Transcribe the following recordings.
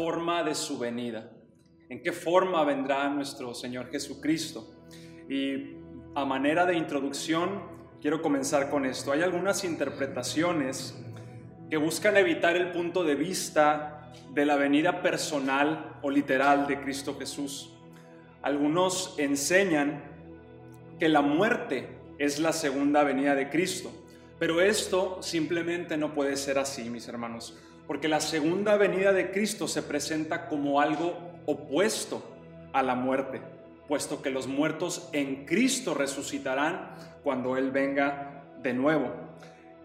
forma de su venida. ¿En qué forma vendrá nuestro Señor Jesucristo? Y a manera de introducción, quiero comenzar con esto. Hay algunas interpretaciones que buscan evitar el punto de vista de la venida personal o literal de Cristo Jesús. Algunos enseñan que la muerte es la segunda venida de Cristo, pero esto simplemente no puede ser así, mis hermanos, porque la segunda venida de Cristo se presenta como algo opuesto a la muerte, puesto que los muertos en Cristo resucitarán cuando Él venga de nuevo.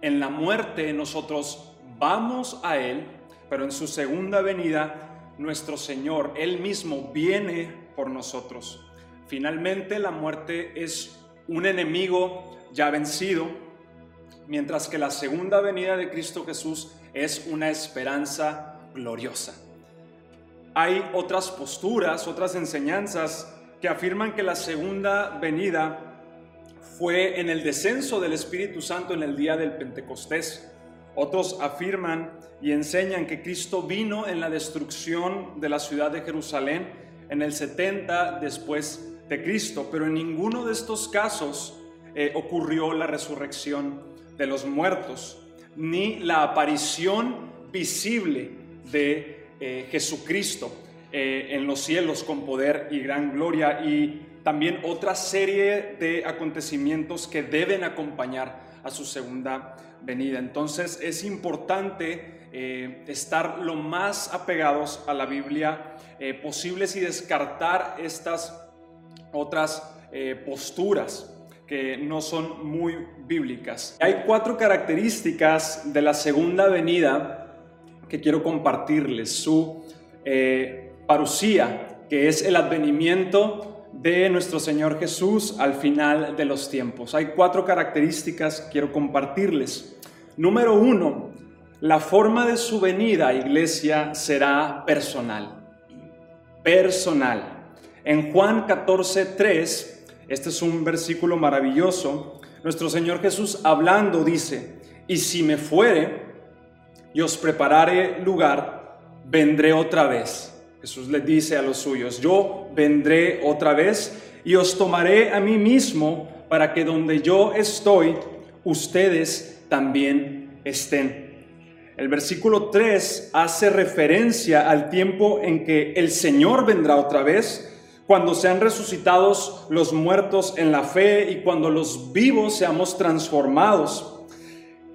En la muerte nosotros vamos a Él, pero en su segunda venida nuestro Señor, Él mismo, viene por nosotros. Finalmente la muerte es un enemigo ya vencido, mientras que la segunda venida de Cristo Jesús es una esperanza gloriosa. Hay otras posturas, otras enseñanzas que afirman que la segunda venida fue en el descenso del Espíritu Santo en el día del Pentecostés. Otros afirman y enseñan que Cristo vino en la destrucción de la ciudad de Jerusalén en el 70 después de Cristo, pero en ninguno de estos casos eh, ocurrió la resurrección de los muertos, ni la aparición visible de eh, Jesucristo eh, en los cielos con poder y gran gloria, y también otra serie de acontecimientos que deben acompañar a su segunda venida. Entonces es importante estar lo más apegados a la Biblia posibles y descartar estas otras eh, posturas que no son muy bíblicas. Hay cuatro características de la segunda venida que quiero compartirles. Su eh, parucía, que es el advenimiento de nuestro Señor Jesús al final de los tiempos. Hay cuatro características que quiero compartirles. Número uno, la forma de su venida, iglesia, será personal. Personal. En Juan 14, 3, este es un versículo maravilloso, nuestro Señor Jesús hablando dice, y si me fuere y os prepararé lugar, vendré otra vez. Jesús le dice a los suyos, yo vendré otra vez y os tomaré a mí mismo para que donde yo estoy, ustedes también estén. El versículo 3 hace referencia al tiempo en que el Señor vendrá otra vez cuando sean resucitados los muertos en la fe y cuando los vivos seamos transformados.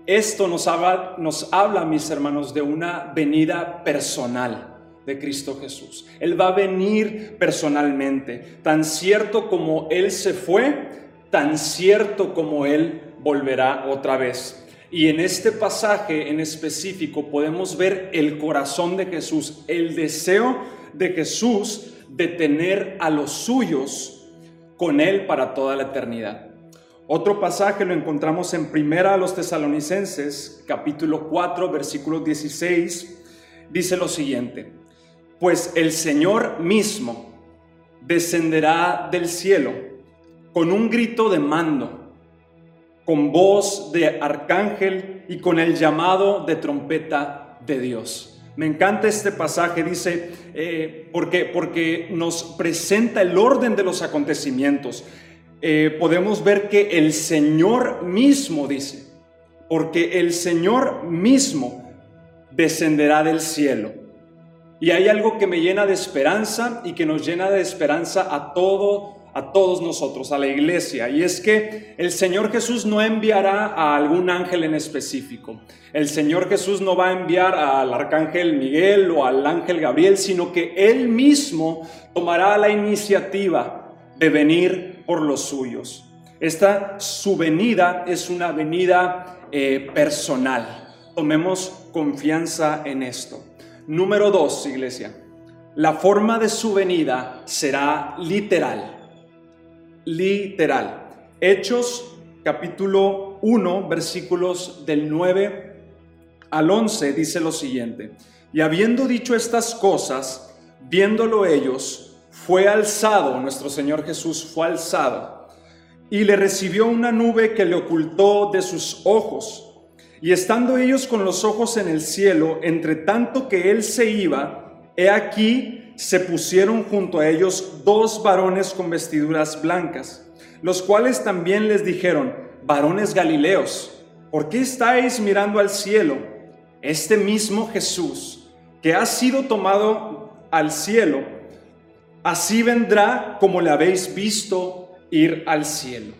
Esto nos habla, nos habla, mis hermanos, de una venida personal de Cristo Jesús. Él va a venir personalmente, tan cierto como Él se fue, tan cierto como Él volverá otra vez. Y en este pasaje en específico podemos ver el corazón de Jesús, el deseo de Jesús de tener a los suyos con Él para toda la eternidad. Otro pasaje lo encontramos en Primera a los Tesalonicenses, capítulo 4, versículo 16, dice lo siguiente, pues el Señor mismo descenderá del cielo con un grito de mando, con voz de arcángel y con el llamado de trompeta de Dios. Me encanta este pasaje, dice, eh, porque, porque nos presenta el orden de los acontecimientos. Eh, podemos ver que el Señor mismo dice, porque el Señor mismo descenderá del cielo. Y hay algo que me llena de esperanza y que nos llena de esperanza a todo a todos nosotros, a la iglesia, y es que el Señor Jesús no enviará a algún ángel en específico. El Señor Jesús no va a enviar al arcángel Miguel o al ángel Gabriel, sino que Él mismo tomará la iniciativa de venir por los suyos. Esta su venida es una venida eh, personal. Tomemos confianza en esto. Número dos, iglesia. La forma de su venida será literal literal. Hechos capítulo 1, versículos del 9 al 11 dice lo siguiente. Y habiendo dicho estas cosas, viéndolo ellos, fue alzado, nuestro Señor Jesús fue alzado, y le recibió una nube que le ocultó de sus ojos. Y estando ellos con los ojos en el cielo, entre tanto que él se iba, he aquí se pusieron junto a ellos dos varones con vestiduras blancas, los cuales también les dijeron, varones galileos, ¿por qué estáis mirando al cielo? Este mismo Jesús, que ha sido tomado al cielo, así vendrá como le habéis visto ir al cielo.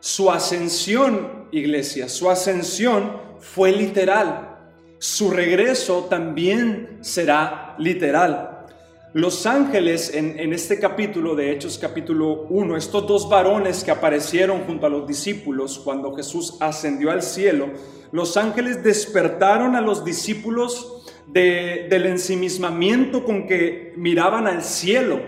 Su ascensión, iglesia, su ascensión fue literal. Su regreso también será literal. Los ángeles en, este capítulo de Hechos capítulo 1, estos dos varones que aparecieron junto a los discípulos cuando Jesús ascendió al cielo, los ángeles despertaron a los discípulos del ensimismamiento con que miraban al cielo.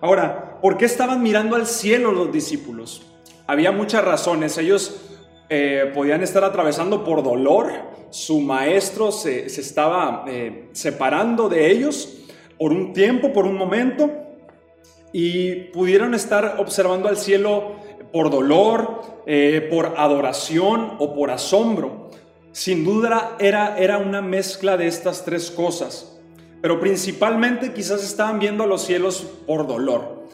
Ahora, ¿por qué estaban mirando al cielo los discípulos? Había muchas razones. Ellos eh, podían estar atravesando por dolor, su maestro se, estaba eh, separando de ellos por un tiempo, por un momento, y pudieron estar observando al cielo por dolor, eh, por adoración o por asombro. Sin duda era, era una mezcla de estas tres cosas, pero principalmente quizás estaban viendo los cielos por dolor.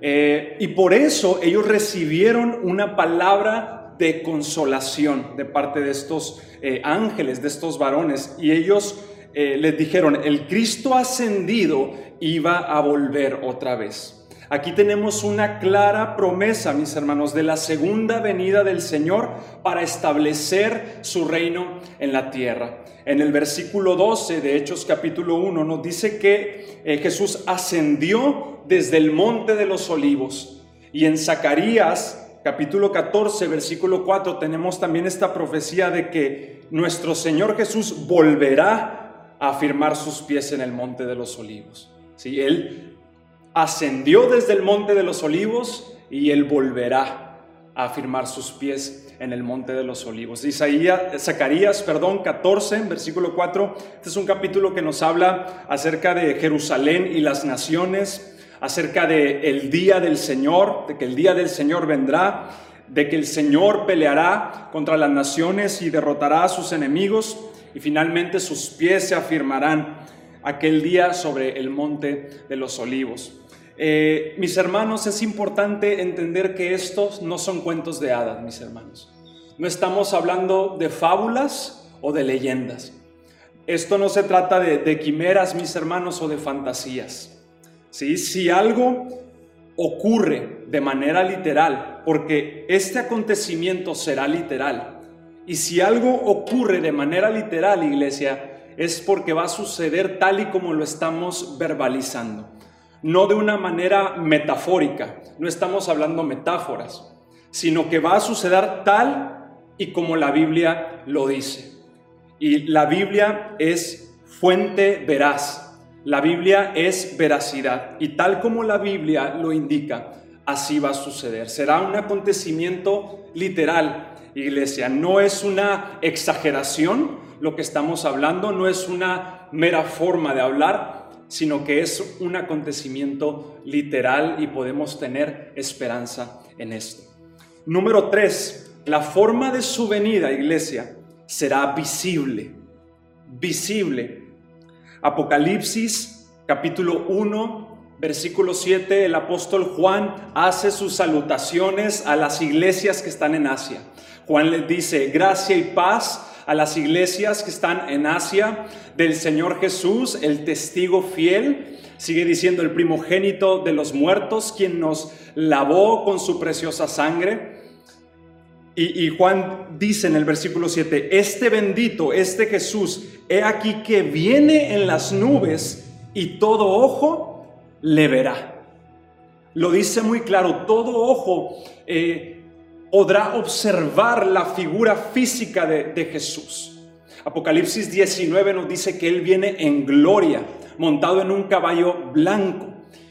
y por eso ellos recibieron una palabra de consolación de parte de estos eh, ángeles, de estos varones. Y ellos eh, les dijeron, el Cristo ascendido iba a volver otra vez. Aquí tenemos una clara promesa, mis hermanos, de la segunda venida del Señor para establecer su reino en la tierra. En el versículo 12 de Hechos capítulo 1 nos dice que eh, Jesús ascendió desde el monte de los olivos. Y en Zacarías capítulo 14, versículo 4, tenemos también esta profecía de que nuestro Señor Jesús volverá a afirmar sus pies en el monte de los olivos. ¿Sí? Él ascendió desde el monte de los olivos y él volverá a afirmar sus pies en el monte de los olivos. Isaías, Zacarías, perdón, 14, versículo 4. Este es un capítulo que nos habla acerca de Jerusalén y las naciones acerca de el día del Señor, de que el día del Señor vendrá, de que el Señor peleará contra las naciones y derrotará a sus enemigos y finalmente sus pies se afirmarán aquel día sobre el monte de los olivos. Eh, mis hermanos, es importante entender que estos no son cuentos de hadas, mis hermanos. No estamos hablando de fábulas o de leyendas. Esto no se trata de, de quimeras, mis hermanos, o de fantasías. Si algo ocurre de manera literal, porque este acontecimiento será literal, y si algo ocurre de manera literal, iglesia, es porque va a suceder tal y como lo estamos verbalizando, no de una manera metafórica, no estamos hablando metáforas, sino que va a suceder tal y como la Biblia lo dice. Y la Biblia es fuente veraz, la Biblia es veracidad y tal como la Biblia lo indica, así va a suceder. Será un acontecimiento literal, iglesia. No es una exageración lo que estamos hablando, no es una mera forma de hablar, sino que es un acontecimiento literal y podemos tener esperanza en esto. Número tres, la forma de su venida, iglesia, será visible. Visible. Apocalipsis capítulo 1, versículo 7, el apóstol Juan hace sus salutaciones a las iglesias que están en Asia. Juan les dice, gracia y paz a las iglesias que están en Asia del Señor Jesús, el testigo fiel. Sigue diciendo el primogénito de los muertos, quien nos lavó con su preciosa sangre. Y, Juan dice en el versículo 7, este bendito, este Jesús, he aquí que viene en las nubes y todo ojo le verá. Lo dice muy claro, todo ojo eh, podrá observar la figura física de, de Jesús. Apocalipsis 19 nos dice que Él viene en gloria, montado en un caballo blanco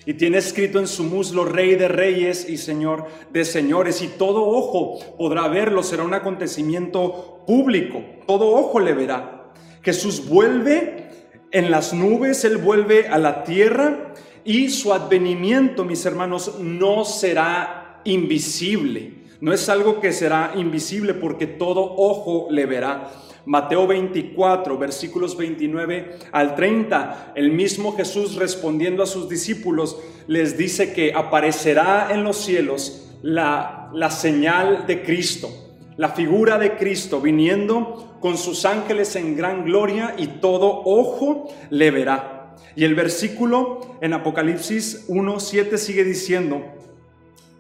y tiene escrito en su muslo Rey de Reyes y Señor de Señores, y todo ojo podrá verlo, será un acontecimiento público, todo ojo le verá. Jesús vuelve en las nubes, Él vuelve a la tierra y su advenimiento, mis hermanos, no será invisible, No es algo que será invisible porque todo ojo le verá. Mateo 24, versículos 29 al 30, el mismo Jesús respondiendo a sus discípulos les dice que aparecerá en los cielos la, la señal de Cristo, la figura de Cristo viniendo con sus ángeles en gran gloria y todo ojo le verá. Y el versículo en Apocalipsis 1, 7 sigue diciendo,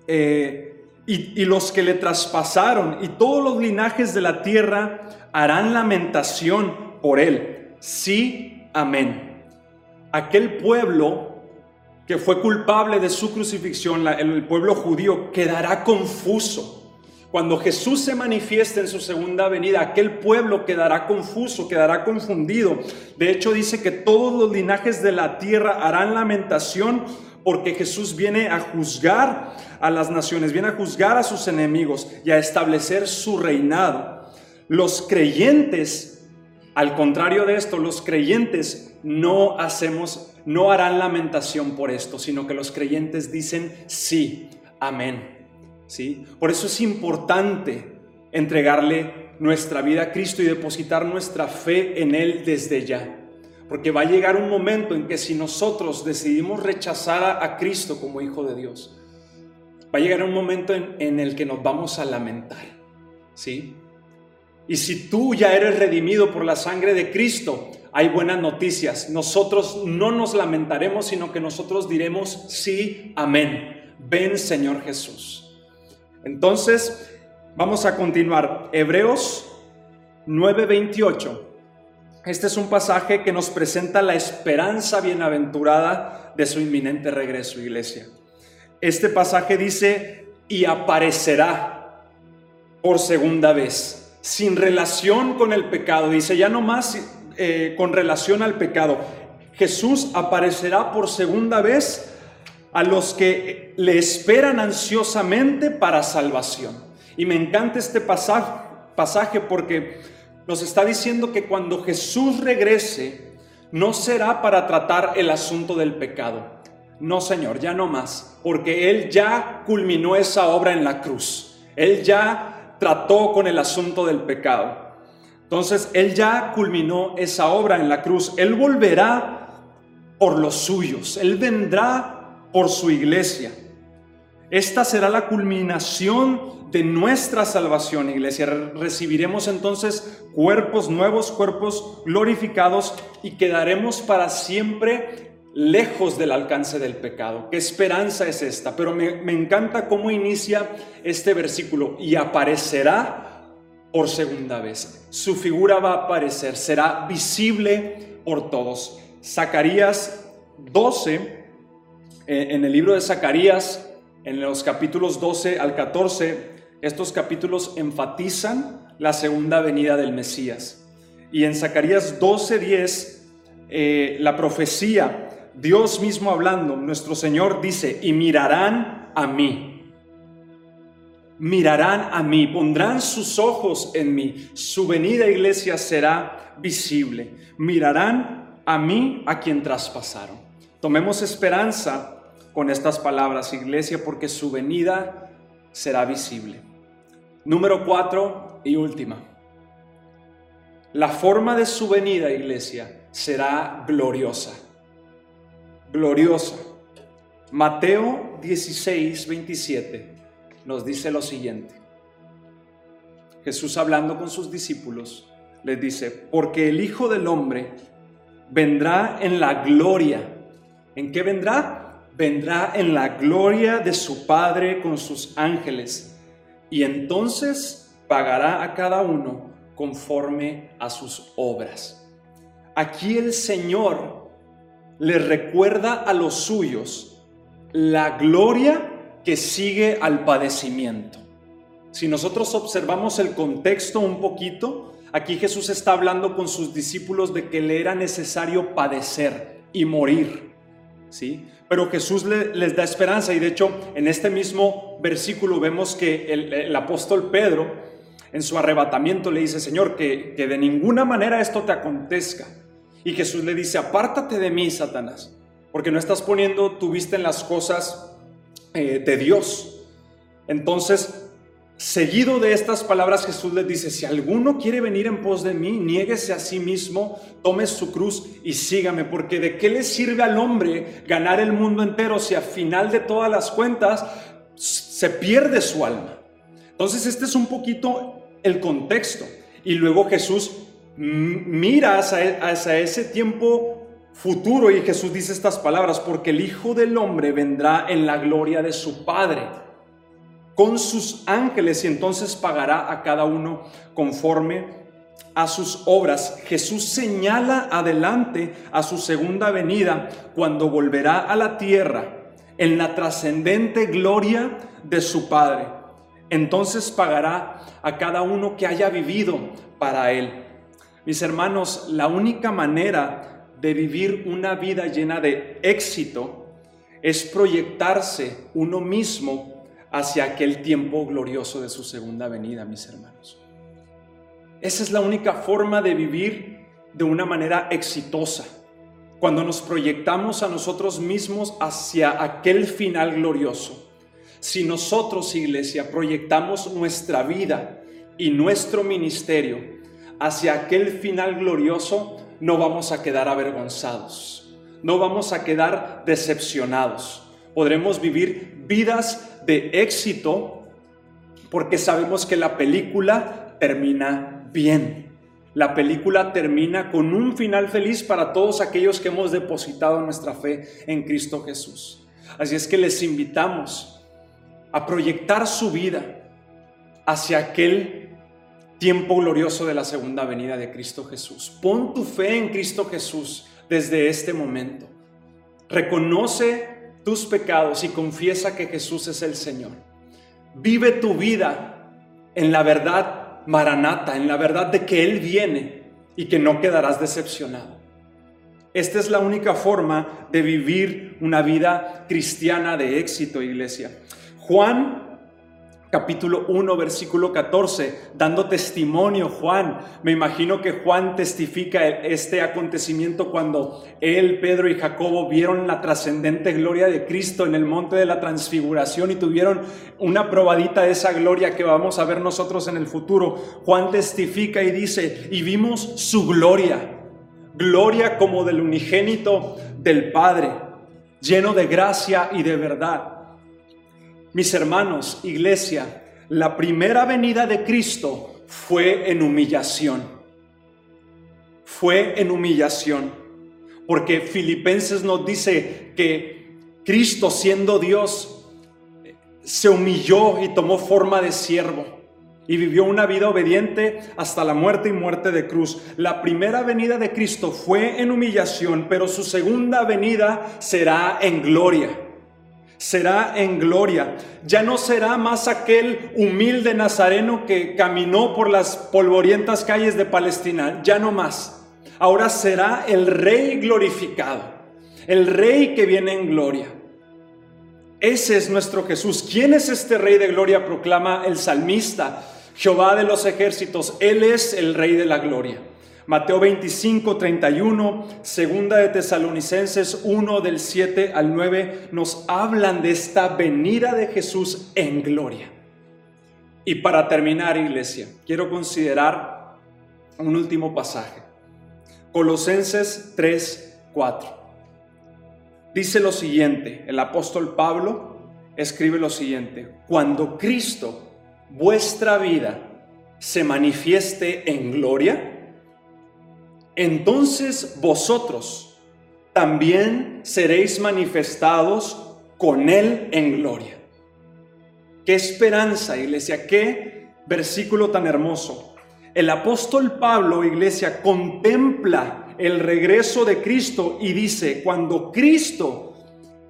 eh, y, los que le traspasaron y todos los linajes de la tierra harán lamentación por él. Sí, amén. Aquel pueblo que fue culpable de su crucifixión, el pueblo judío, quedará confuso. Cuando Jesús se manifieste en su segunda venida, aquel pueblo quedará confuso, quedará confundido. De hecho, dice que todos los linajes de la tierra harán lamentación porque Jesús viene a juzgar a las naciones, viene a juzgar a sus enemigos y a establecer su reinado. Los creyentes, al contrario de esto, los creyentes no hacemos, no harán lamentación por esto, sino que los creyentes dicen sí, amén. Por eso es importante entregarle nuestra vida a Cristo y depositar nuestra fe en Él desde ya. Porque va a llegar un momento en que si nosotros decidimos rechazar a, Cristo como Hijo de Dios, va a llegar un momento en, en, el que nos vamos a lamentar. ¿Sí? Y si tú ya eres redimido por la sangre de Cristo, hay buenas noticias. Nosotros no nos lamentaremos, sino que nosotros diremos sí, amén. Ven Señor Jesús. Entonces, vamos a continuar. Hebreos 9:28 este es un pasaje que nos presenta la esperanza bienaventurada de su inminente regreso, iglesia. Este pasaje dice, y aparecerá por segunda vez, sin relación con el pecado. Dice, ya no más eh, con relación al pecado. Jesús aparecerá por segunda vez a los que le esperan ansiosamente para salvación. Y me encanta este pasaje, pasaje porque nos está diciendo que cuando Jesús regrese, no será para tratar el asunto del pecado. No, Señor, ya no más, porque Él ya culminó esa obra en la cruz. Él ya trató con el asunto del pecado. Entonces, Él ya culminó esa obra en la cruz. Él volverá por los suyos. Él vendrá por su iglesia. Esta será la culminación de nuestra salvación, iglesia. Recibiremos entonces cuerpos nuevos, cuerpos glorificados y quedaremos para siempre lejos del alcance del pecado. ¿Qué esperanza es esta? Pero me, encanta cómo inicia este versículo y aparecerá por segunda vez. Su figura va a aparecer, será visible por todos. Zacarías 12, eh, en el libro de Zacarías, en los capítulos 12 al 14, estos capítulos enfatizan la segunda venida del Mesías. Y en Zacarías 12:10, eh, la profecía, Dios mismo hablando, nuestro Señor dice, y mirarán a mí. Mirarán a mí, pondrán sus ojos en mí. Su venida, iglesia, será visible. Mirarán a mí, a quien traspasaron. Tomemos esperanza con estas palabras, iglesia, porque su venida será visible. Número cuatro y última. La forma de su venida, iglesia, será gloriosa. Gloriosa. Mateo 16, 27 nos dice lo siguiente. Jesús hablando con sus discípulos les dice, porque el Hijo del Hombre vendrá en la gloria. ¿En qué vendrá? Vendrá en la gloria de su Padre con sus ángeles, y entonces pagará a cada uno conforme a sus obras. Aquí el Señor le recuerda a los suyos la gloria que sigue al padecimiento. Si nosotros observamos el contexto un poquito, aquí Jesús está hablando con sus discípulos de que le era necesario padecer y morir. ¿sí? Pero Jesús les da esperanza y de hecho en este mismo versículo vemos que el, apóstol Pedro en su arrebatamiento le dice, Señor, que, de ninguna manera esto te acontezca. Y Jesús le dice, apártate de mí, Satanás, porque no estás poniendo tu vista en las cosas eh, de Dios. Entonces, Seguido de estas palabras Jesús les dice, si alguno quiere venir en pos de mí, niéguese a sí mismo, tome su cruz y sígame, porque de qué le sirve al hombre ganar el mundo entero si al final de todas las cuentas se pierde su alma. Entonces este es un poquito el contexto. Y luego Jesús mira hacia, ese tiempo futuro y Jesús dice estas palabras, porque el Hijo del Hombre vendrá en la gloria de su Padre con sus ángeles y entonces pagará a cada uno conforme a sus obras. Jesús señala adelante a su segunda venida cuando volverá a la tierra en la trascendente gloria de su Padre. Entonces pagará a cada uno que haya vivido para Él. Mis hermanos, la única manera de vivir una vida llena de éxito es proyectarse uno mismo hacia aquel tiempo glorioso de su segunda venida, mis hermanos. Esa es la única forma de vivir de una manera exitosa, cuando nos proyectamos a nosotros mismos hacia aquel final glorioso. Si nosotros, iglesia, proyectamos nuestra vida y nuestro ministerio hacia aquel final glorioso, no vamos a quedar avergonzados, no vamos a quedar decepcionados. Podremos vivir vidas de éxito porque sabemos que la película termina bien. La película termina con un final feliz para todos aquellos que hemos depositado nuestra fe en Cristo Jesús. Así es que les invitamos a proyectar su vida hacia aquel tiempo glorioso de la segunda venida de Cristo Jesús. Pon tu fe en Cristo Jesús desde este momento. Reconoce tus pecados y confiesa que Jesús es el Señor. Vive tu vida en la verdad maranata, en la verdad de que Él viene y que no quedarás decepcionado. Esta es la única forma de vivir una vida cristiana de éxito, iglesia. Juan capítulo 1, versículo 14, dando testimonio Juan. Me imagino que Juan testifica este acontecimiento cuando él, Pedro y Jacobo vieron la trascendente gloria de Cristo en el monte de la transfiguración y tuvieron una probadita de esa gloria que vamos a ver nosotros en el futuro. Juan testifica y dice, y vimos su gloria, gloria como del unigénito del Padre, lleno de gracia y de verdad. Mis hermanos, iglesia, la primera venida de Cristo fue en humillación. Fue en humillación. Porque Filipenses nos dice que Cristo siendo Dios se humilló y tomó forma de siervo y vivió una vida obediente hasta la muerte y muerte de cruz. La primera venida de Cristo fue en humillación, pero su segunda venida será en gloria será en gloria. Ya no será más aquel humilde nazareno que caminó por las polvorientas calles de Palestina, ya no más. Ahora será el rey glorificado, el rey que viene en gloria. Ese es nuestro Jesús. ¿Quién es este rey de gloria? Proclama el salmista, Jehová de los ejércitos. Él es el rey de la gloria. Mateo 25, 31, segunda de Tesalonicenses 1 del 7 al 9 nos hablan de esta venida de Jesús en gloria. Y para terminar, iglesia, quiero considerar un último pasaje. Colosenses 3, 4. Dice lo siguiente, el apóstol Pablo escribe lo siguiente, cuando Cristo, vuestra vida, se manifieste en gloria, entonces vosotros también seréis manifestados con Él en gloria. Qué esperanza, iglesia, qué versículo tan hermoso. El apóstol Pablo, iglesia, contempla el regreso de Cristo y dice, cuando Cristo,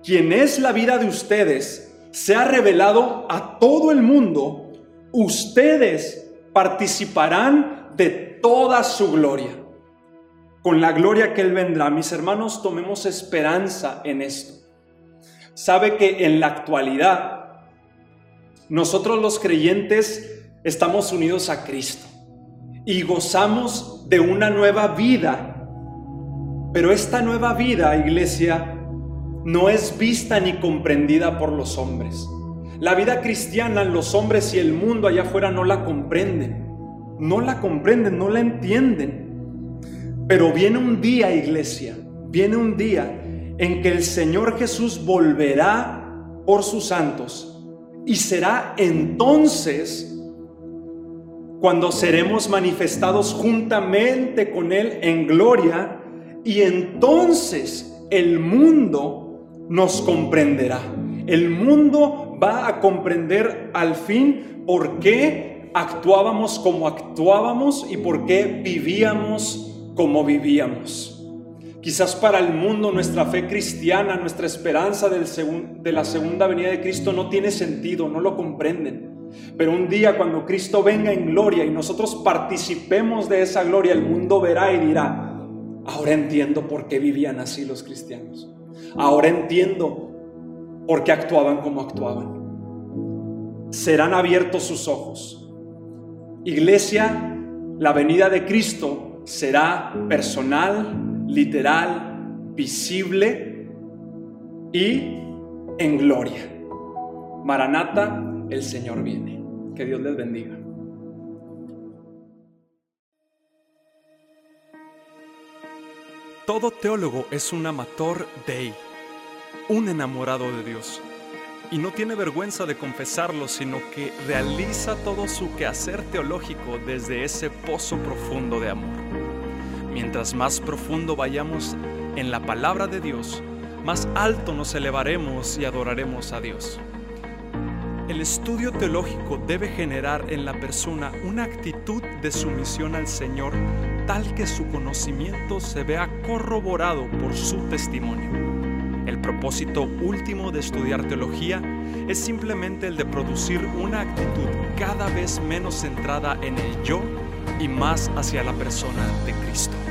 quien es la vida de ustedes, se ha revelado a todo el mundo, ustedes participarán de toda su gloria con la gloria que Él vendrá. Mis hermanos, tomemos esperanza en esto. Sabe que en la actualidad nosotros los creyentes estamos unidos a Cristo y gozamos de una nueva vida. Pero esta nueva vida, iglesia, no es vista ni comprendida por los hombres. La vida cristiana, los hombres y el mundo allá afuera no la comprenden. No la comprenden, no la entienden. Pero viene un día, iglesia, viene un día en que el Señor Jesús volverá por sus santos y será entonces cuando seremos manifestados juntamente con Él en gloria y entonces el mundo nos comprenderá. El mundo va a comprender al fin por qué actuábamos como actuábamos y por qué vivíamos como vivíamos. Quizás para el mundo nuestra fe cristiana, nuestra esperanza de la segunda venida de Cristo no tiene sentido, no lo comprenden. Pero un día cuando Cristo venga en gloria y nosotros participemos de esa gloria, el mundo verá y dirá, ahora entiendo por qué vivían así los cristianos. Ahora entiendo por qué actuaban como actuaban. Serán abiertos sus ojos. Iglesia, la venida de Cristo será personal, literal, visible y en gloria. Maranata, el Señor viene. Que Dios les bendiga. Todo teólogo es un amator dei, un enamorado de Dios. Y no tiene vergüenza de confesarlo, sino que realiza todo su quehacer teológico desde ese pozo profundo de amor. Mientras más profundo vayamos en la palabra de Dios, más alto nos elevaremos y adoraremos a Dios. El estudio teológico debe generar en la persona una actitud de sumisión al Señor tal que su conocimiento se vea corroborado por su testimonio. El propósito último de estudiar teología es simplemente el de producir una actitud cada vez menos centrada en el yo y más hacia la persona de Cristo.